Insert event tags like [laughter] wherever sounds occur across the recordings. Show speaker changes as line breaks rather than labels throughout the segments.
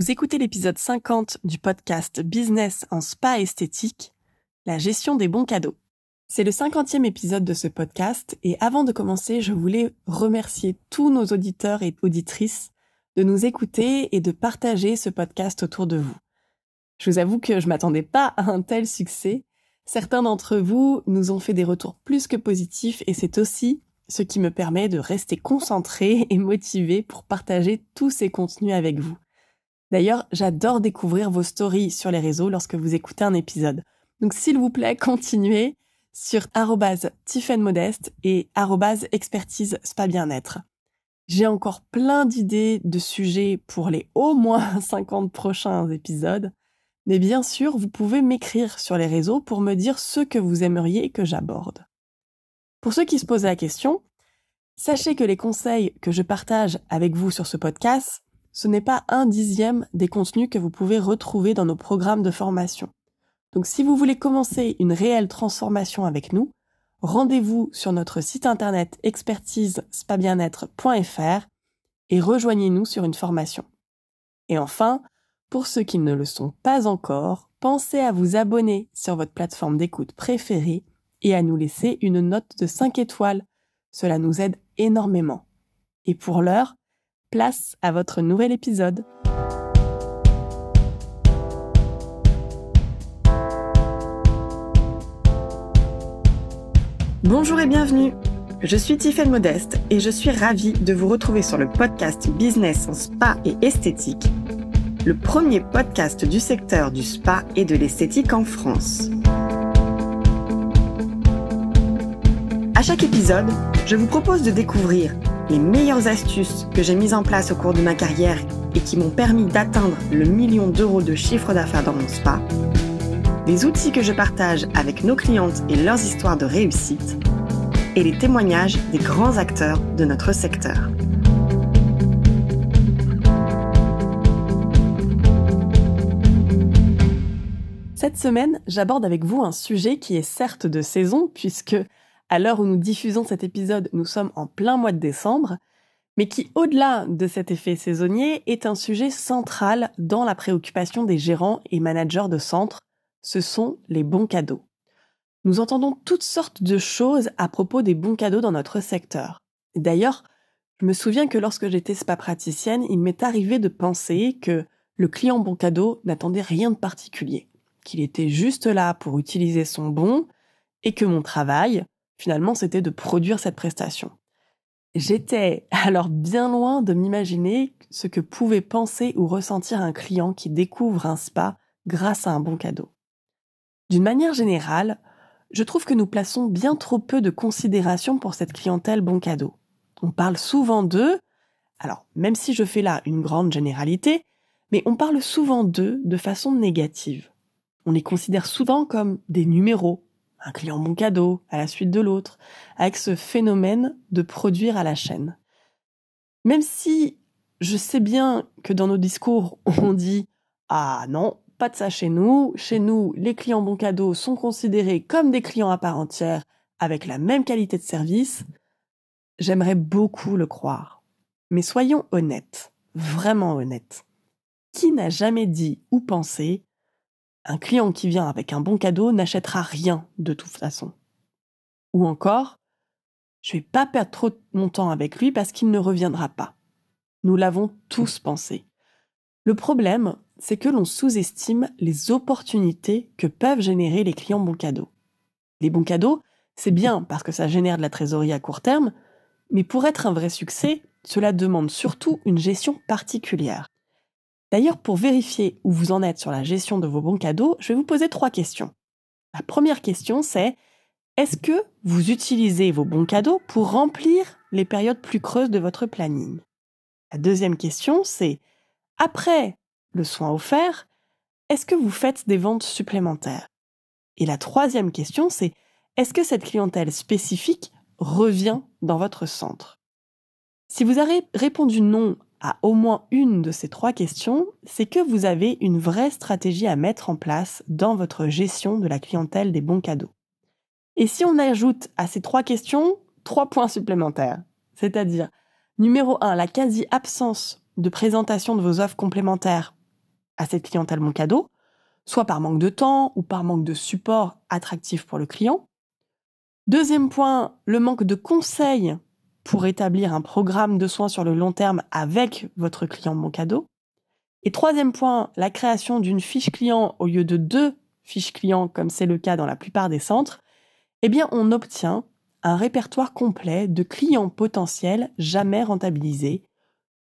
Vous écoutez l'épisode 50 du podcast Business en spa esthétique, la gestion des bons cadeaux. C'est le 50e épisode de ce podcast et avant de commencer, je voulais remercier tous nos auditeurs et auditrices de nous écouter et de partager ce podcast autour de vous. Je vous avoue que je m'attendais pas à un tel succès. Certains d'entre vous nous ont fait des retours plus que positifs et c'est aussi ce qui me permet de rester concentré et motivé pour partager tous ces contenus avec vous. D'ailleurs, j'adore découvrir vos stories sur les réseaux lorsque vous écoutez un épisode. Donc s'il vous plaît, [laughs] continuez sur @tiffenmodeste et expertise spa bien-être. J'ai encore plein d'idées de sujets pour les au moins [laughs] 50 prochains épisodes. Mais bien sûr, vous pouvez m'écrire sur les réseaux pour me dire ce que vous aimeriez que j'aborde. Pour ceux qui se posent la question, sachez que les conseils que je partage avec vous sur ce podcast ce n'est pas un dixième des contenus que vous pouvez retrouver dans nos programmes de formation. Donc si vous voulez commencer une réelle transformation avec nous, rendez-vous sur notre site internet expertise-spa-bien-être.fr et rejoignez-nous sur une formation. Et enfin, pour ceux qui ne le sont pas encore, pensez à vous abonner sur votre plateforme d'écoute préférée et à nous laisser une note de 5 étoiles. Cela nous aide énormément. Et pour l'heure, place à votre nouvel épisode. Bonjour et bienvenue. Je suis Tiffaine Modeste et je suis ravie de vous retrouver sur le podcast Business en spa et esthétique, le premier podcast du secteur du spa et de l'esthétique en France. À chaque épisode, je vous propose de découvrir les meilleures astuces que j'ai mises en place au cours de ma carrière et qui m'ont permis d'atteindre le million d'euros de chiffre d'affaires dans mon spa, les outils que je partage avec nos clientes et leurs histoires de réussite, et les témoignages des grands acteurs de notre secteur. Cette semaine, j'aborde avec vous un sujet qui est certes de saison, puisque à l'heure où nous diffusons cet épisode, nous sommes en plein mois de décembre, mais qui, au-delà de cet effet saisonnier, est un sujet central dans la préoccupation des gérants et managers de centres, ce sont les bons cadeaux. Nous entendons toutes sortes de choses à propos des bons cadeaux dans notre secteur. D'ailleurs, je me souviens que lorsque j'étais spa praticienne, il m'est arrivé de penser que le client bon cadeau n'attendait rien de particulier, qu'il était juste là pour utiliser son bon et que mon travail, finalement, c'était de produire cette prestation. J'étais alors bien loin de m'imaginer ce que pouvait penser ou ressentir un client qui découvre un spa grâce à un bon cadeau. D'une manière générale, je trouve que nous plaçons bien trop peu de considération pour cette clientèle bon cadeau. On parle souvent d'eux, alors même si je fais là une grande généralité, mais on parle souvent d'eux de façon négative. On les considère souvent comme des numéros, un client bon cadeau à la suite de l'autre, avec ce phénomène de produire à la chaîne. Même si je sais bien que dans nos discours, [laughs] on dit Ah non, pas de ça chez nous. Chez nous, les clients bon cadeau sont considérés comme des clients à part entière, avec la même qualité de service. J'aimerais beaucoup le croire. Mais soyons honnêtes, vraiment honnêtes. Qui n'a jamais dit ou pensé un client qui vient avec un bon cadeau n'achètera rien de toute façon. Ou encore, je vais pas perdre trop mon temps avec lui parce qu'il ne reviendra pas. Nous l'avons tous pensé. Le problème, c'est que l'on sous-estime les opportunités que peuvent générer les clients bons cadeaux. Les bons cadeaux, c'est bien parce que ça génère de la trésorerie à court terme, mais pour être un vrai succès, cela demande surtout une gestion particulière. D'ailleurs, pour vérifier où vous en êtes sur la gestion de vos bons cadeaux, je vais vous poser trois questions. La première question, c'est est-ce que vous utilisez vos bons cadeaux pour remplir les périodes plus creuses de votre planning? La deuxième question, c'est après le soin offert, est-ce que vous faites des ventes supplémentaires? Et la troisième question, c'est est-ce que cette clientèle spécifique revient dans votre centre? Si vous avez répondu non à au moins une de ces trois questions, c'est que vous avez une vraie stratégie à mettre en place dans votre gestion de la clientèle des bons cadeaux. Et si on ajoute à ces trois questions trois points supplémentaires, c'est-à-dire numéro un, la quasi-absence de présentation de vos offres complémentaires à cette clientèle bon cadeau, soit par manque de temps ou par manque de support attractif pour le client. Deuxième point, le manque de conseils pour établir un programme de soins sur le long terme avec votre client bon cadeau. Et troisième point, la création d'une fiche client au lieu de deux fiches clients comme c'est le cas dans la plupart des centres, eh bien on obtient un répertoire complet de clients potentiels jamais rentabilisés,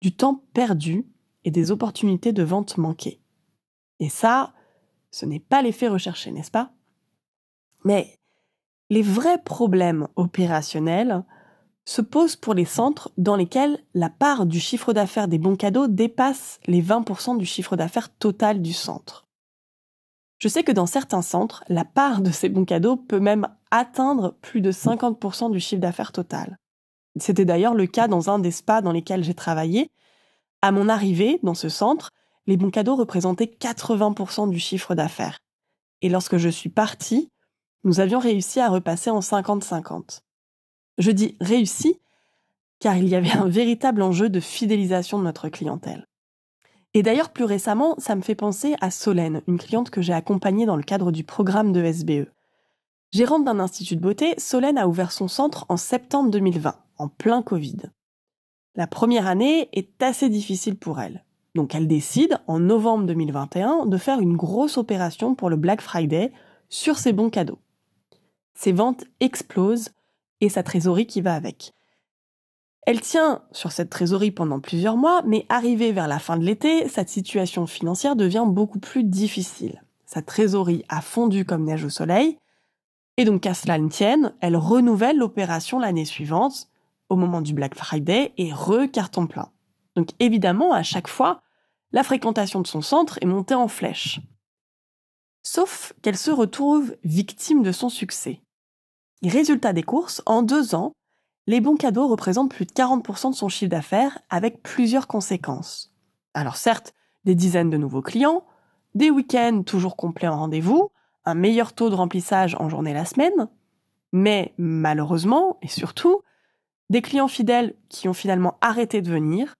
du temps perdu et des opportunités de vente manquées. Et ça, ce n'est pas l'effet recherché, n'est-ce pas? Mais les vrais problèmes opérationnels se posent pour les centres dans lesquels la part du chiffre d'affaires des bons cadeaux dépasse les 20% du chiffre d'affaires total du centre. Je sais que dans certains centres, la part de ces bons cadeaux peut même atteindre plus de 50% du chiffre d'affaires total. C'était d'ailleurs le cas dans un des spas dans lesquels j'ai travaillé. À mon arrivée dans ce centre, les bons cadeaux représentaient 80% du chiffre d'affaires. Et lorsque je suis partie, nous avions réussi à repasser en 50-50. Je dis réussi car il y avait un véritable enjeu de fidélisation de notre clientèle. Et d'ailleurs, plus récemment, ça me fait penser à Solène, une cliente que j'ai accompagnée dans le cadre du programme de SBE. Gérante d'un institut de beauté, Solène a ouvert son centre en septembre 2020, en plein Covid. La première année est assez difficile pour elle. Donc elle décide, en novembre 2021, de faire une grosse opération pour le Black Friday sur ses bons cadeaux. Ses ventes explosent et sa trésorerie qui va avec. Elle tient sur cette trésorerie pendant plusieurs mois, mais arrivée vers la fin de l'été, sa situation financière devient beaucoup plus difficile. Sa trésorerie a fondu comme neige au soleil, et donc qu'à cela ne tienne, elle renouvelle l'opération l'année suivante, au moment du Black Friday, et re-carton plein. Donc évidemment, à chaque fois, la fréquentation de son centre est montée en flèche. Sauf qu'elle se retrouve victime de son succès. Résultat des courses, en deux ans, les bons cadeaux représentent plus de 40% de son chiffre d'affaires avec plusieurs conséquences. Alors certes, des dizaines de nouveaux clients, des week-ends toujours complets en rendez-vous, un meilleur taux de remplissage en journée la semaine, mais malheureusement, et surtout, des clients fidèles qui ont finalement arrêté de venir,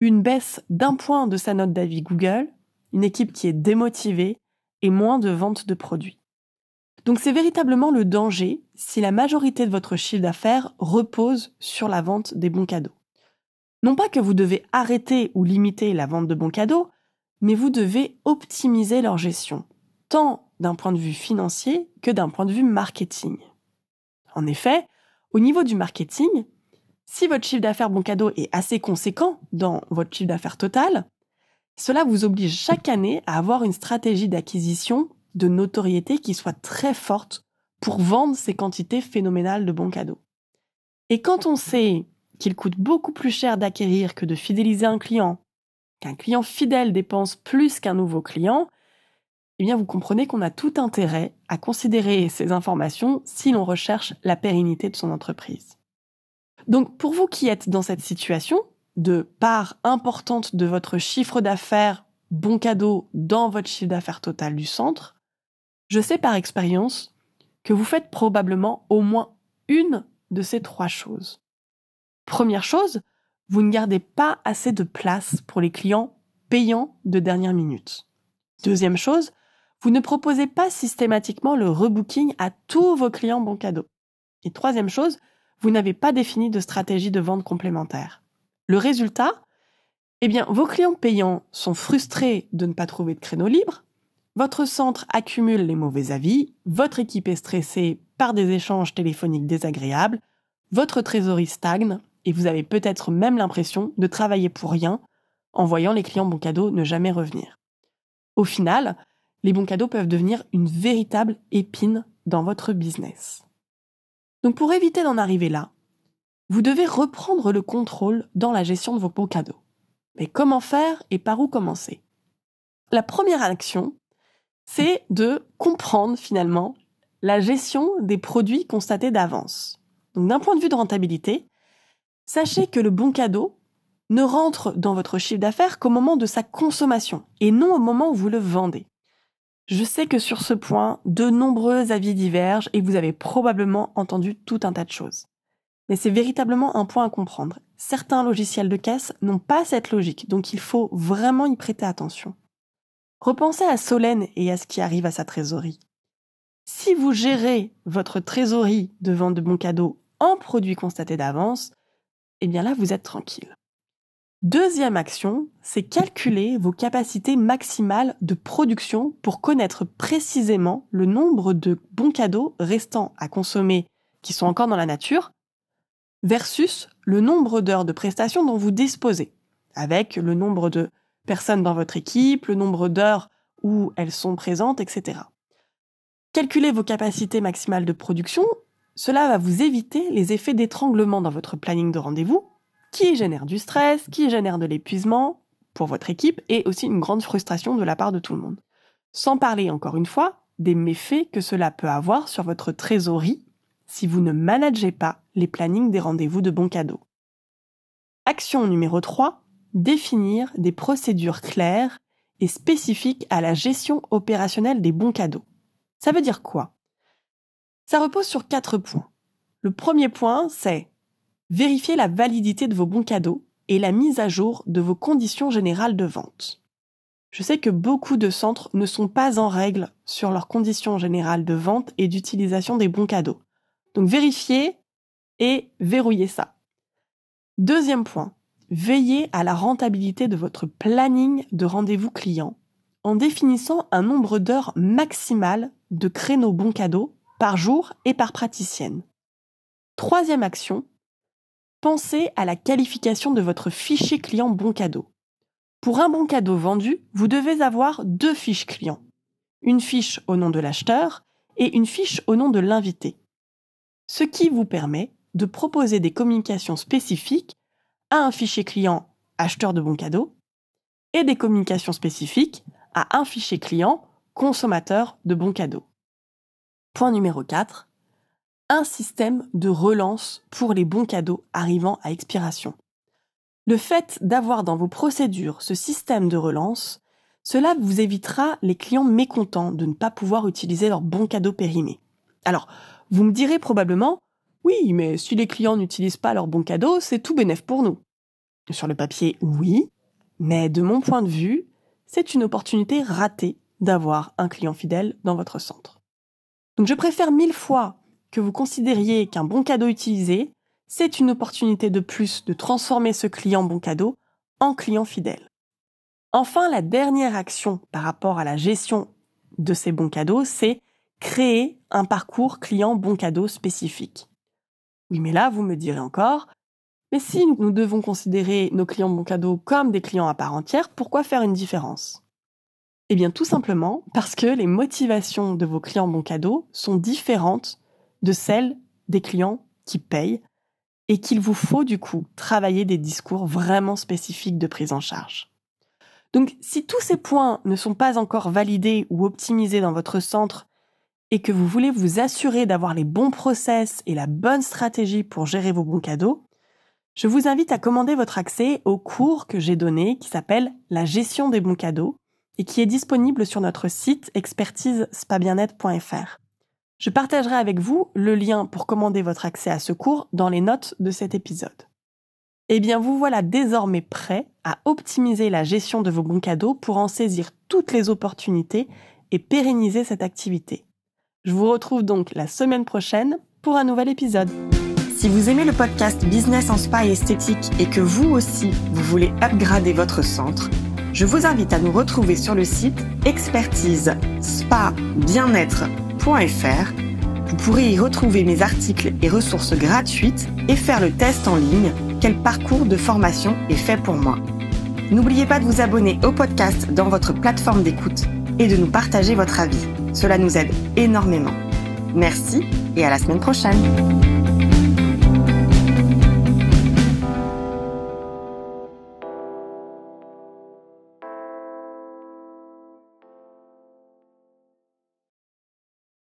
une baisse d'un point de sa note d'avis Google, une équipe qui est démotivée et moins de ventes de produits. Donc c'est véritablement le danger si la majorité de votre chiffre d'affaires repose sur la vente des bons cadeaux. Non pas que vous devez arrêter ou limiter la vente de bons cadeaux, mais vous devez optimiser leur gestion, tant d'un point de vue financier que d'un point de vue marketing. En effet, au niveau du marketing, si votre chiffre d'affaires bon cadeau est assez conséquent dans votre chiffre d'affaires total, cela vous oblige chaque année à avoir une stratégie d'acquisition de notoriété qui soit très forte pour vendre ces quantités phénoménales de bons cadeaux. Et quand on sait qu'il coûte beaucoup plus cher d'acquérir que de fidéliser un client, qu'un client fidèle dépense plus qu'un nouveau client, eh bien vous comprenez qu'on a tout intérêt à considérer ces informations si l'on recherche la pérennité de son entreprise. Donc pour vous qui êtes dans cette situation, de part importante de votre chiffre d'affaires bon cadeau dans votre chiffre d'affaires total du centre, je sais par expérience que vous faites probablement au moins une de ces trois choses. Première chose, vous ne gardez pas assez de place pour les clients payants de dernière minute. Deuxième chose, vous ne proposez pas systématiquement le rebooking à tous vos clients bon cadeau. Et troisième chose, vous n'avez pas défini de stratégie de vente complémentaire. Le résultat, eh bien, vos clients payants sont frustrés de ne pas trouver de créneau libre, votre centre accumule les mauvais avis, votre équipe est stressée par des échanges téléphoniques désagréables, votre trésorerie stagne et vous avez peut-être même l'impression de travailler pour rien en voyant les clients bons cadeaux ne jamais revenir. Au final, les bons cadeaux peuvent devenir une véritable épine dans votre business. Donc pour éviter d'en arriver là, vous devez reprendre le contrôle dans la gestion de vos bons cadeaux. Mais comment faire et par où commencer? La première action, c'est de comprendre finalement la gestion des produits constatés d'avance. Donc d'un point de vue de rentabilité, sachez que le bon cadeau ne rentre dans votre chiffre d'affaires qu'au moment de sa consommation et non au moment où vous le vendez. Je sais que sur ce point, de nombreux avis divergent et vous avez probablement entendu tout un tas de choses. Mais c'est véritablement un point à comprendre. Certains logiciels de caisse n'ont pas cette logique, donc il faut vraiment y prêter attention. Repensez à Solène et à ce qui arrive à sa trésorerie. Si vous gérez votre trésorerie de vente de bons cadeaux en produits constatés d'avance, eh bien là, vous êtes tranquille. Deuxième action, c'est calculer vos capacités maximales de production pour connaître précisément le nombre de bons cadeaux restants à consommer qui sont encore dans la nature versus le nombre d'heures de prestations dont vous disposez, avec le nombre de personnes dans votre équipe, le nombre d'heures où elles sont présentes, etc. Calculez vos capacités maximales de production, cela va vous éviter les effets d'étranglement dans votre planning de rendez-vous qui génère du stress, qui génère de l'épuisement pour votre équipe et aussi une grande frustration de la part de tout le monde. Sans parler encore une fois des méfaits que cela peut avoir sur votre trésorerie si vous ne managez pas les plannings des rendez-vous de bons cadeaux. Action numéro 3, définir des procédures claires et spécifiques à la gestion opérationnelle des bons cadeaux. Ça veut dire quoi? Ça repose sur quatre points. Le premier point, c'est Vérifiez la validité de vos bons cadeaux et la mise à jour de vos conditions générales de vente. Je sais que beaucoup de centres ne sont pas en règle sur leurs conditions générales de vente et d'utilisation des bons cadeaux. Donc vérifiez et verrouillez ça. Deuxième point, veillez à la rentabilité de votre planning de rendez-vous client en définissant un nombre d'heures maximal de créneaux bons cadeaux par jour et par praticienne. Troisième action, Pensez à la qualification de votre fichier client bon cadeau. Pour un bon cadeau vendu, vous devez avoir deux fiches clients. Une fiche au nom de l'acheteur et une fiche au nom de l'invité. Ce qui vous permet de proposer des communications spécifiques à un fichier client acheteur de bons cadeaux et des communications spécifiques à un fichier client consommateur de bons cadeaux. Point numéro 4 un système de relance pour les bons cadeaux arrivant à expiration. Le fait d'avoir dans vos procédures ce système de relance, cela vous évitera les clients mécontents de ne pas pouvoir utiliser leurs bons cadeaux périmés. Alors, vous me direz probablement, oui, mais si les clients n'utilisent pas leurs bons cadeaux, c'est tout bénef pour nous. Sur le papier, oui, mais de mon point de vue, c'est une opportunité ratée d'avoir un client fidèle dans votre centre. Donc je préfère mille fois que vous considériez qu'un bon cadeau utilisé, c'est une opportunité de plus de transformer ce client bon cadeau en client fidèle. Enfin, la dernière action par rapport à la gestion de ces bons cadeaux, c'est créer un parcours client bon cadeau spécifique. Oui, mais là, vous me direz encore, mais si nous devons considérer nos clients bon cadeau comme des clients à part entière, pourquoi faire une différence? Eh bien, tout simplement parce que les motivations de vos clients bon cadeau sont différentes de celle des clients qui payent et qu'il vous faut du coup travailler des discours vraiment spécifiques de prise en charge. Donc si tous ces points ne sont pas encore validés ou optimisés dans votre centre et que vous voulez vous assurer d'avoir les bons process et la bonne stratégie pour gérer vos bons cadeaux, je vous invite à commander votre accès au cours que j'ai donné qui s'appelle La gestion des bons cadeaux et qui est disponible sur notre site expertisespabiennet.fr. Je partagerai avec vous le lien pour commander votre accès à ce cours dans les notes de cet épisode. Eh bien, vous voilà désormais prêt à optimiser la gestion de vos bons cadeaux pour en saisir toutes les opportunités et pérenniser cette activité. Je vous retrouve donc la semaine prochaine pour un nouvel épisode.
Si vous aimez le podcast Business en Spa et Esthétique et que vous aussi, vous voulez upgrader votre centre, je vous invite à nous retrouver sur le site expertise spa bien-être vous pourrez y retrouver mes articles et ressources gratuites et faire le test en ligne quel parcours de formation est fait pour moi. N'oubliez pas de vous abonner au podcast dans votre plateforme d'écoute et de nous partager votre avis. Cela nous aide énormément. Merci et à la semaine prochaine.